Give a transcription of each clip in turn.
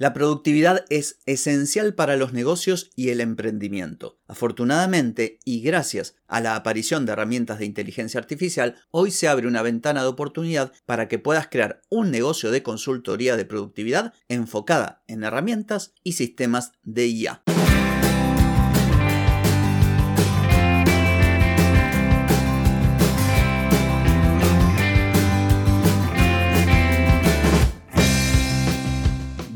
La productividad es esencial para los negocios y el emprendimiento. Afortunadamente, y gracias a la aparición de herramientas de inteligencia artificial, hoy se abre una ventana de oportunidad para que puedas crear un negocio de consultoría de productividad enfocada en herramientas y sistemas de IA.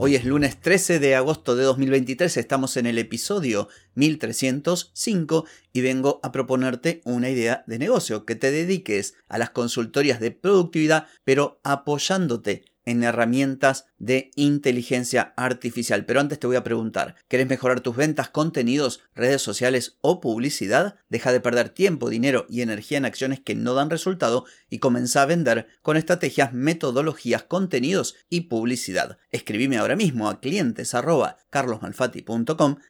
Hoy es lunes 13 de agosto de 2023, estamos en el episodio 1305 y vengo a proponerte una idea de negocio, que te dediques a las consultorías de productividad, pero apoyándote en herramientas de inteligencia artificial. Pero antes te voy a preguntar, ¿querés mejorar tus ventas, contenidos, redes sociales o publicidad? Deja de perder tiempo, dinero y energía en acciones que no dan resultado y comienza a vender con estrategias, metodologías, contenidos y publicidad. Escribime ahora mismo a clientes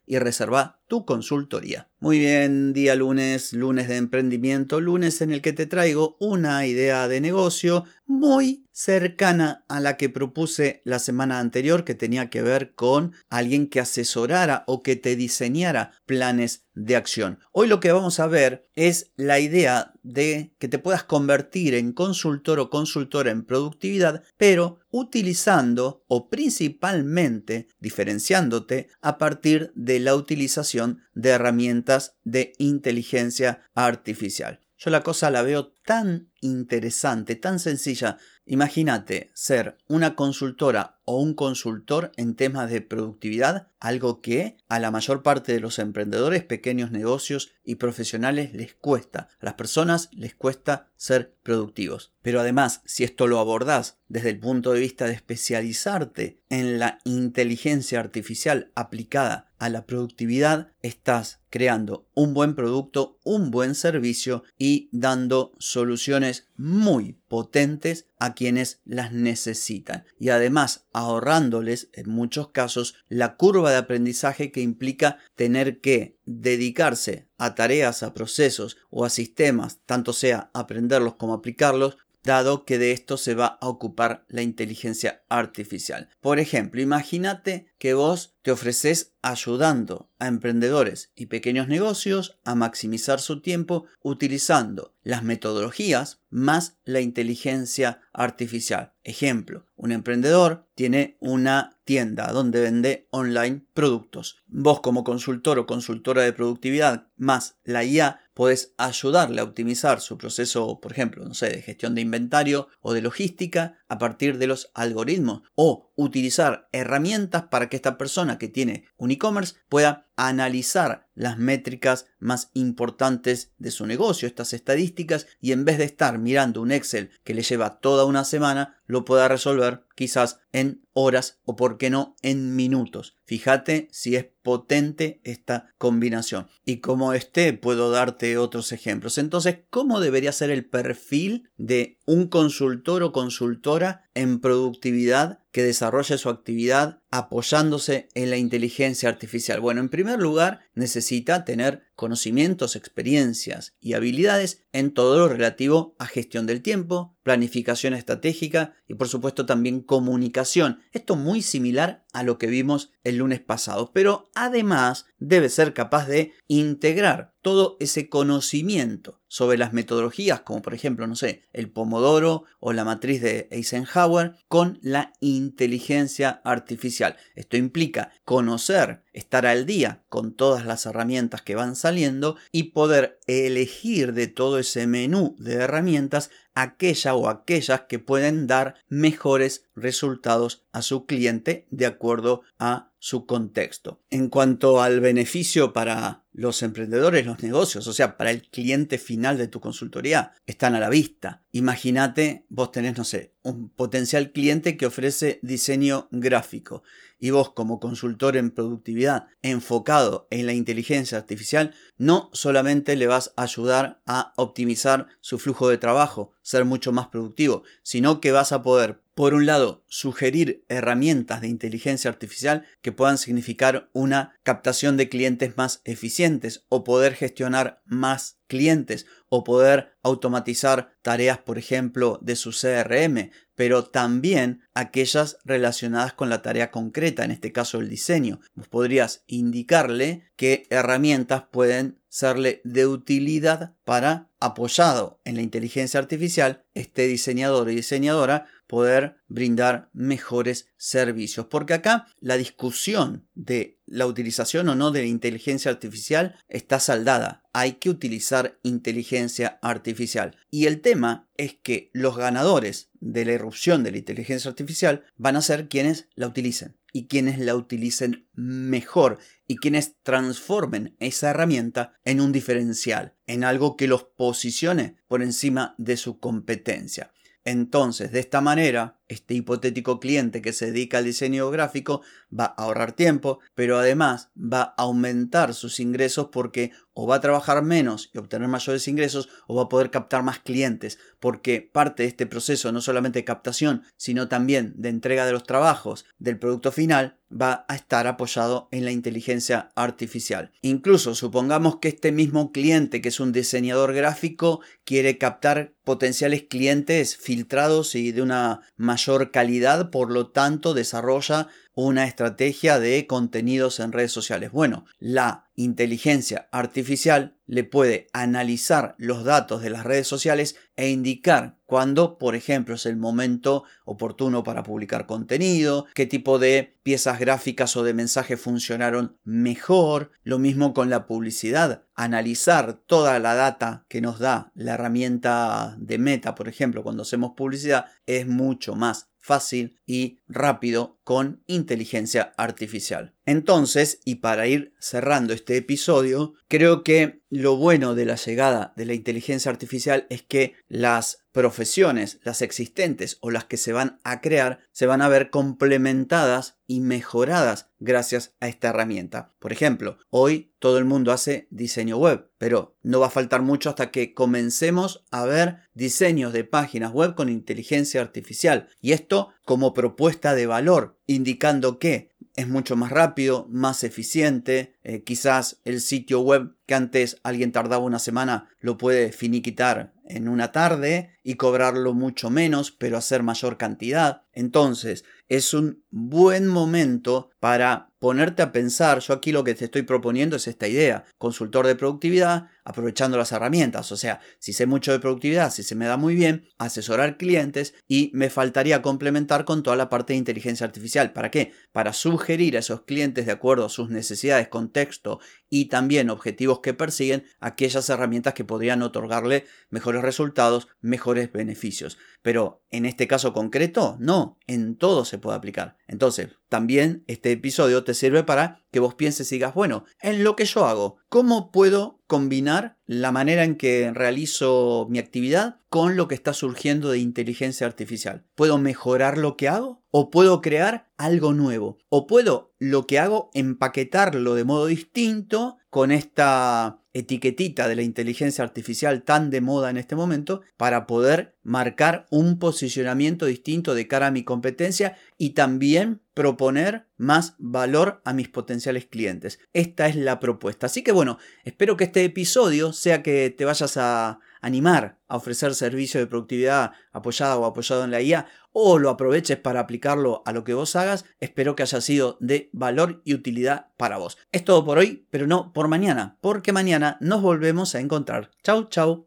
y reserva tu consultoría. Muy bien, día lunes, lunes de emprendimiento, lunes en el que te traigo una idea de negocio muy cercana a la que propuse la semana anterior que tenía que ver con alguien que asesorara o que te diseñara planes de acción. Hoy lo que vamos a ver es la idea de que te puedas convertir en consultor o consultora en productividad, pero utilizando o principalmente diferenciándote a partir de la utilización de herramientas de inteligencia artificial. Yo la cosa la veo tan interesante, tan sencilla. Imagínate ser una consultora o un consultor en temas de productividad, algo que a la mayor parte de los emprendedores, pequeños negocios y profesionales les cuesta. A las personas les cuesta ser productivos. Pero además, si esto lo abordás desde el punto de vista de especializarte en la inteligencia artificial aplicada a la productividad, estás creando un buen producto, un buen servicio y dando soluciones muy potentes a quienes las necesitan y además ahorrándoles en muchos casos la curva de aprendizaje que implica tener que dedicarse a tareas, a procesos o a sistemas, tanto sea aprenderlos como aplicarlos, dado que de esto se va a ocupar la inteligencia artificial. Por ejemplo, imagínate que vos te ofreces ayudando a emprendedores y pequeños negocios a maximizar su tiempo utilizando las metodologías más la inteligencia artificial. Ejemplo, un emprendedor tiene una tienda donde vende online productos. Vos como consultor o consultora de productividad más la IA podés ayudarle a optimizar su proceso, por ejemplo, no sé, de gestión de inventario o de logística a partir de los algoritmos o utilizar herramientas para que esta persona que tiene un e-commerce pueda analizar las métricas más importantes de su negocio, estas estadísticas, y en vez de estar mirando un Excel que le lleva toda una semana, lo pueda resolver quizás en horas o por qué no en minutos. Fíjate si es potente esta combinación. Y como esté, puedo darte otros ejemplos. Entonces, ¿cómo debería ser el perfil de un consultor o consultora en productividad que desarrolle su actividad apoyándose en la inteligencia artificial? Bueno, en primer lugar, necesita tener conocimientos, experiencias y habilidades en todo lo relativo a gestión del tiempo, planificación estratégica y por supuesto también comunicación. Esto muy similar a lo que vimos el lunes pasado, pero además debe ser capaz de integrar todo ese conocimiento sobre las metodologías, como por ejemplo, no sé, el Pomodoro o la matriz de Eisenhower, con la inteligencia artificial. Esto implica conocer, estar al día con todas las herramientas que van saliendo y poder elegir de todo ese menú de herramientas aquella o aquellas que pueden dar mejores resultados a su cliente de acuerdo a su contexto. En cuanto al beneficio para los emprendedores, los negocios, o sea, para el cliente final de tu consultoría, están a la vista. Imagínate, vos tenés, no sé, un potencial cliente que ofrece diseño gráfico y vos como consultor en productividad enfocado en la inteligencia artificial, no solamente le vas a ayudar a optimizar su flujo de trabajo, ser mucho más productivo, sino que vas a poder por un lado, sugerir herramientas de inteligencia artificial que puedan significar una captación de clientes más eficientes o poder gestionar más clientes o poder automatizar tareas, por ejemplo, de su CRM, pero también aquellas relacionadas con la tarea concreta, en este caso el diseño. Vos podrías indicarle qué herramientas pueden serle de utilidad para, apoyado en la inteligencia artificial, este diseñador y diseñadora poder brindar mejores servicios. Porque acá la discusión de la utilización o no de la inteligencia artificial está saldada. Hay que utilizar inteligencia artificial. Y el tema es que los ganadores de la irrupción de la inteligencia artificial van a ser quienes la utilicen y quienes la utilicen mejor y quienes transformen esa herramienta en un diferencial, en algo que los posicione por encima de su competencia. Entonces, de esta manera, este hipotético cliente que se dedica al diseño gráfico va a ahorrar tiempo, pero además va a aumentar sus ingresos porque o va a trabajar menos y obtener mayores ingresos o va a poder captar más clientes, porque parte de este proceso no solamente de captación, sino también de entrega de los trabajos del producto final va a estar apoyado en la inteligencia artificial. Incluso supongamos que este mismo cliente, que es un diseñador gráfico, quiere captar potenciales clientes filtrados y de una mayor calidad, por lo tanto desarrolla una estrategia de contenidos en redes sociales. Bueno, la inteligencia artificial le puede analizar los datos de las redes sociales e indicar cuándo, por ejemplo, es el momento oportuno para publicar contenido, qué tipo de piezas gráficas o de mensajes funcionaron mejor, lo mismo con la publicidad, analizar toda la data que nos da la herramienta de Meta, por ejemplo, cuando hacemos publicidad, es mucho más fácil y rápido con inteligencia artificial. Entonces, y para ir cerrando este episodio, creo que lo bueno de la llegada de la inteligencia artificial es que las profesiones, las existentes o las que se van a crear, se van a ver complementadas y mejoradas gracias a esta herramienta. Por ejemplo, hoy todo el mundo hace diseño web, pero no va a faltar mucho hasta que comencemos a ver diseños de páginas web con inteligencia artificial. Y esto como propuesta de valor, indicando que es mucho más rápido, más eficiente. Eh, quizás el sitio web que antes alguien tardaba una semana lo puede finiquitar en una tarde y cobrarlo mucho menos, pero hacer mayor cantidad. Entonces, es un buen momento para ponerte a pensar. Yo aquí lo que te estoy proponiendo es esta idea. Consultor de productividad, aprovechando las herramientas. O sea, si sé mucho de productividad, si se me da muy bien, asesorar clientes y me faltaría complementar con toda la parte de inteligencia artificial. ¿Para qué? Para sugerir a esos clientes de acuerdo a sus necesidades, contexto y también objetivos que persiguen aquellas herramientas que podrían otorgarle mejores resultados, mejores beneficios. Pero en este caso concreto, no, en todo se puede aplicar. Entonces, también este episodio te sirve para que vos pienses y digas, bueno, en lo que yo hago, ¿cómo puedo combinar la manera en que realizo mi actividad con lo que está surgiendo de inteligencia artificial? ¿Puedo mejorar lo que hago? ¿O puedo crear algo nuevo? ¿O puedo lo que hago empaquetarlo de modo distinto con esta etiquetita de la inteligencia artificial tan de moda en este momento para poder marcar un posicionamiento distinto de cara a mi competencia y también proponer más valor a mis potenciales clientes. Esta es la propuesta. Así que bueno, espero que este episodio sea que te vayas a animar a ofrecer servicio de productividad apoyado o apoyado en la IA o lo aproveches para aplicarlo a lo que vos hagas, espero que haya sido de valor y utilidad para vos. Es todo por hoy, pero no por mañana, porque mañana nos volvemos a encontrar. Chau, chau.